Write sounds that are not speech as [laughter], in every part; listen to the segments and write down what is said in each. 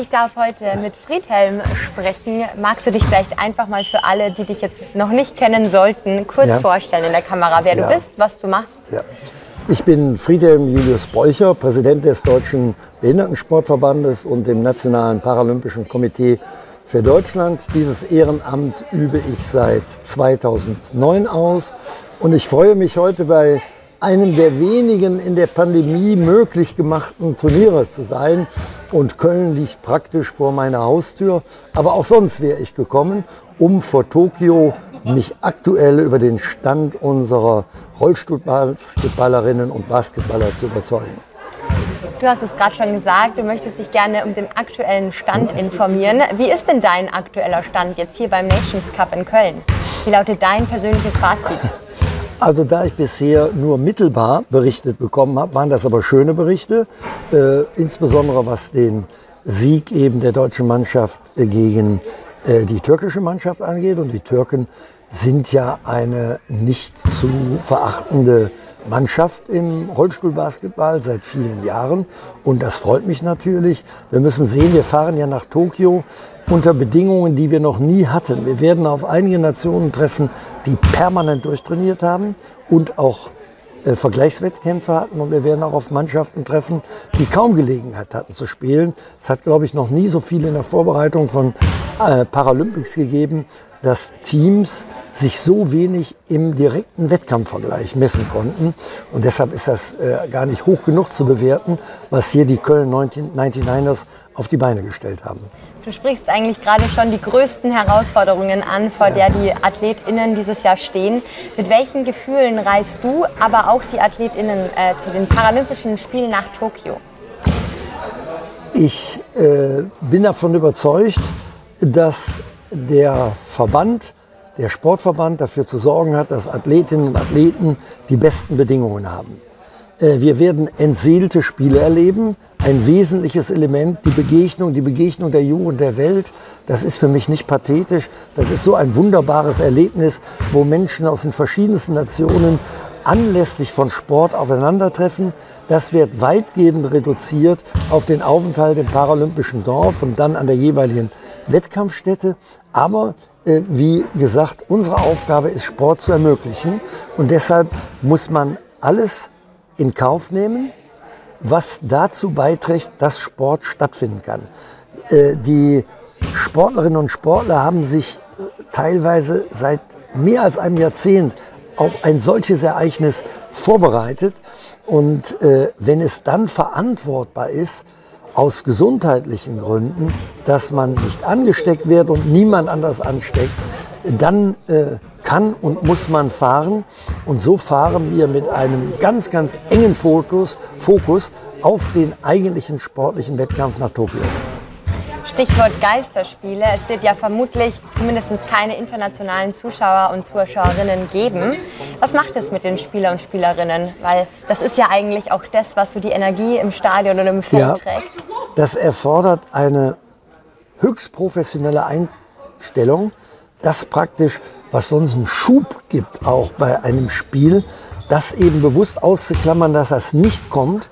Ich darf heute mit Friedhelm sprechen. Magst du dich vielleicht einfach mal für alle, die dich jetzt noch nicht kennen sollten, kurz ja. vorstellen in der Kamera, wer ja. du bist, was du machst? Ja. Ich bin Friedhelm Julius Beucher, Präsident des Deutschen Behindertensportverbandes und dem Nationalen Paralympischen Komitee für Deutschland. Dieses Ehrenamt übe ich seit 2009 aus und ich freue mich heute bei einem der wenigen in der Pandemie möglich gemachten Turniere zu sein. Und Köln liegt praktisch vor meiner Haustür. Aber auch sonst wäre ich gekommen, um vor Tokio mich aktuell über den Stand unserer Rollstuhlbasketballerinnen und Basketballer zu überzeugen. Du hast es gerade schon gesagt, du möchtest dich gerne um den aktuellen Stand informieren. Wie ist denn dein aktueller Stand jetzt hier beim Nations Cup in Köln? Wie lautet dein persönliches Fazit? Also da ich bisher nur mittelbar berichtet bekommen habe, waren das aber schöne Berichte, äh, insbesondere was den Sieg eben der deutschen Mannschaft gegen äh, die türkische Mannschaft angeht. Und die Türken sind ja eine nicht zu verachtende Mannschaft im Rollstuhlbasketball seit vielen Jahren. Und das freut mich natürlich. Wir müssen sehen, wir fahren ja nach Tokio unter Bedingungen, die wir noch nie hatten. Wir werden auf einige Nationen treffen, die permanent durchtrainiert haben und auch äh, Vergleichswettkämpfe hatten und wir werden auch auf Mannschaften treffen, die kaum Gelegenheit hatten zu spielen. Es hat, glaube ich, noch nie so viel in der Vorbereitung von äh, Paralympics gegeben, dass Teams sich so wenig im direkten Wettkampfvergleich messen konnten. Und deshalb ist das äh, gar nicht hoch genug zu bewerten, was hier die Köln 99ers auf die Beine gestellt haben. Du sprichst eigentlich gerade schon die größten Herausforderungen an, vor ja. der die AthletInnen dieses Jahr stehen. Mit welchen Gefühlen reist du, aber auch die AthletInnen äh, zu den Paralympischen Spielen nach Tokio? Ich äh, bin davon überzeugt, dass der Verband, der Sportverband dafür zu sorgen hat, dass Athletinnen und Athleten die besten Bedingungen haben. Äh, wir werden entseelte Spiele erleben. Ein wesentliches Element, die Begegnung, die Begegnung der Jugend der Welt. Das ist für mich nicht pathetisch. Das ist so ein wunderbares Erlebnis, wo Menschen aus den verschiedensten Nationen anlässlich von Sport aufeinandertreffen. Das wird weitgehend reduziert auf den Aufenthalt im paralympischen Dorf und dann an der jeweiligen Wettkampfstätte. Aber äh, wie gesagt, unsere Aufgabe ist, Sport zu ermöglichen. Und deshalb muss man alles in Kauf nehmen, was dazu beiträgt, dass Sport stattfinden kann. Äh, die Sportlerinnen und Sportler haben sich äh, teilweise seit mehr als einem Jahrzehnt auf ein solches Ereignis vorbereitet. Und äh, wenn es dann verantwortbar ist, aus gesundheitlichen Gründen, dass man nicht angesteckt wird und niemand anders ansteckt, dann äh, kann und muss man fahren. Und so fahren wir mit einem ganz, ganz engen Fokus, Fokus auf den eigentlichen sportlichen Wettkampf nach Tokio. Stichwort Geisterspiele. Es wird ja vermutlich zumindest keine internationalen Zuschauer und Zuschauerinnen geben. Was macht es mit den Spieler und Spielerinnen? Weil das ist ja eigentlich auch das, was so die Energie im Stadion oder im Feld ja, trägt. Das erfordert eine höchst professionelle Einstellung, das praktisch was sonst einen Schub gibt, auch bei einem Spiel, das eben bewusst auszuklammern, dass das nicht kommt.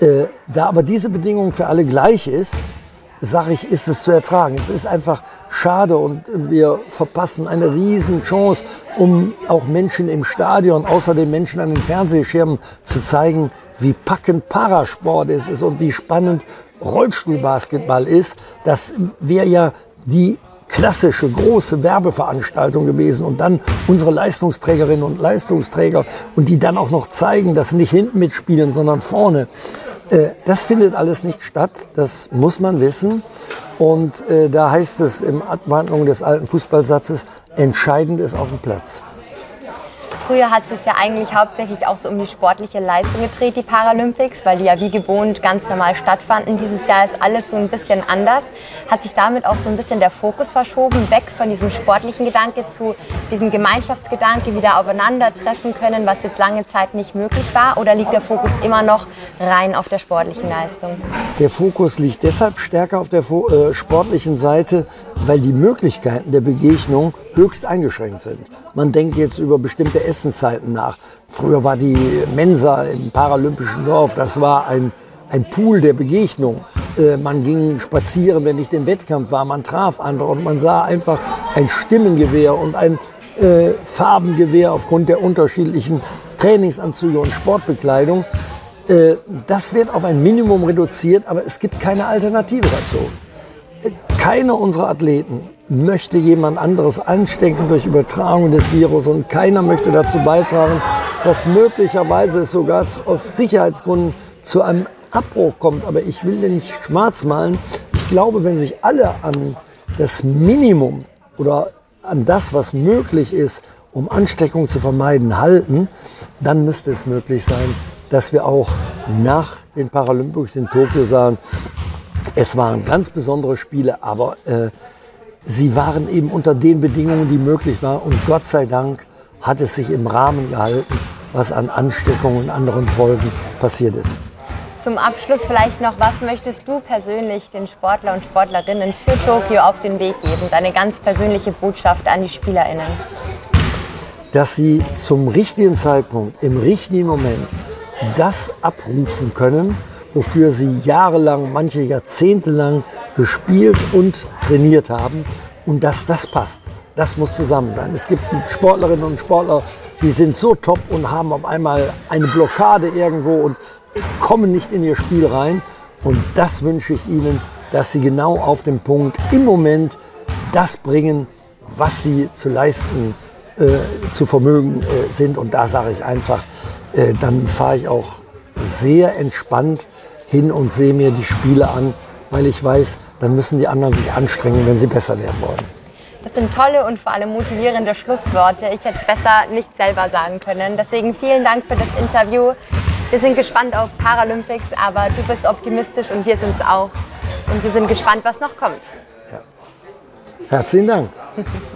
Äh, da aber diese Bedingung für alle gleich ist, sage ich, ist es zu ertragen. Es ist einfach schade und wir verpassen eine Riesenchance, um auch Menschen im Stadion, außer den Menschen an den Fernsehschirmen zu zeigen, wie packend Parasport ist und wie spannend Rollstuhlbasketball ist. Das wäre ja die klassische große Werbeveranstaltung gewesen und dann unsere Leistungsträgerinnen und Leistungsträger und die dann auch noch zeigen, dass sie nicht hinten mitspielen, sondern vorne. Äh, das findet alles nicht statt, das muss man wissen. Und äh, da heißt es im Abwandlung des alten Fußballsatzes, entscheidend ist auf dem Platz. Früher hat es ja eigentlich hauptsächlich auch so um die sportliche Leistung gedreht, die Paralympics, weil die ja wie gewohnt ganz normal stattfanden. Dieses Jahr ist alles so ein bisschen anders. Hat sich damit auch so ein bisschen der Fokus verschoben, weg von diesem sportlichen Gedanke zu diesem Gemeinschaftsgedanke, wieder aufeinandertreffen können, was jetzt lange Zeit nicht möglich war? Oder liegt der Fokus immer noch rein auf der sportlichen Leistung? Der Fokus liegt deshalb stärker auf der äh, sportlichen Seite, weil die Möglichkeiten der Begegnung höchst eingeschränkt sind. Man denkt jetzt über bestimmte Essenszeiten nach. Früher war die Mensa im paralympischen Dorf, das war ein ein Pool der Begegnung. Äh, man ging spazieren, wenn nicht im Wettkampf war, man traf andere und man sah einfach ein Stimmengewehr und ein äh, Farbengewehr aufgrund der unterschiedlichen Trainingsanzüge und Sportbekleidung. Äh, das wird auf ein Minimum reduziert, aber es gibt keine Alternative dazu. Keiner unserer Athleten möchte jemand anderes anstecken durch Übertragung des Virus und keiner möchte dazu beitragen, dass möglicherweise es sogar aus Sicherheitsgründen zu einem Abbruch kommt. Aber ich will dir nicht schwarz malen. Ich glaube, wenn sich alle an das Minimum oder an das, was möglich ist, um Ansteckung zu vermeiden, halten, dann müsste es möglich sein, dass wir auch nach den Paralympics in Tokio sagen, es waren ganz besondere Spiele, aber äh, sie waren eben unter den Bedingungen, die möglich waren. Und Gott sei Dank hat es sich im Rahmen gehalten, was an Ansteckungen und anderen Folgen passiert ist. Zum Abschluss vielleicht noch, was möchtest du persönlich den Sportler und Sportlerinnen für Tokio auf den Weg geben? Deine ganz persönliche Botschaft an die SpielerInnen? Dass sie zum richtigen Zeitpunkt, im richtigen Moment das abrufen können, wofür sie jahrelang, manche Jahrzehnte lang gespielt und trainiert haben und dass das passt. Das muss zusammen sein. Es gibt Sportlerinnen und Sportler, die sind so top und haben auf einmal eine Blockade irgendwo und kommen nicht in ihr Spiel rein. Und das wünsche ich ihnen, dass sie genau auf dem Punkt im Moment das bringen, was sie zu leisten, äh, zu vermögen äh, sind. Und da sage ich einfach, äh, dann fahre ich auch sehr entspannt hin und sehe mir die Spiele an, weil ich weiß, dann müssen die anderen sich anstrengen, wenn sie besser werden wollen. Das sind tolle und vor allem motivierende Schlussworte. Ich hätte es besser nicht selber sagen können. Deswegen vielen Dank für das Interview. Wir sind gespannt auf Paralympics, aber du bist optimistisch und wir sind es auch. Und wir sind gespannt, was noch kommt. Ja. Herzlichen Dank. [laughs]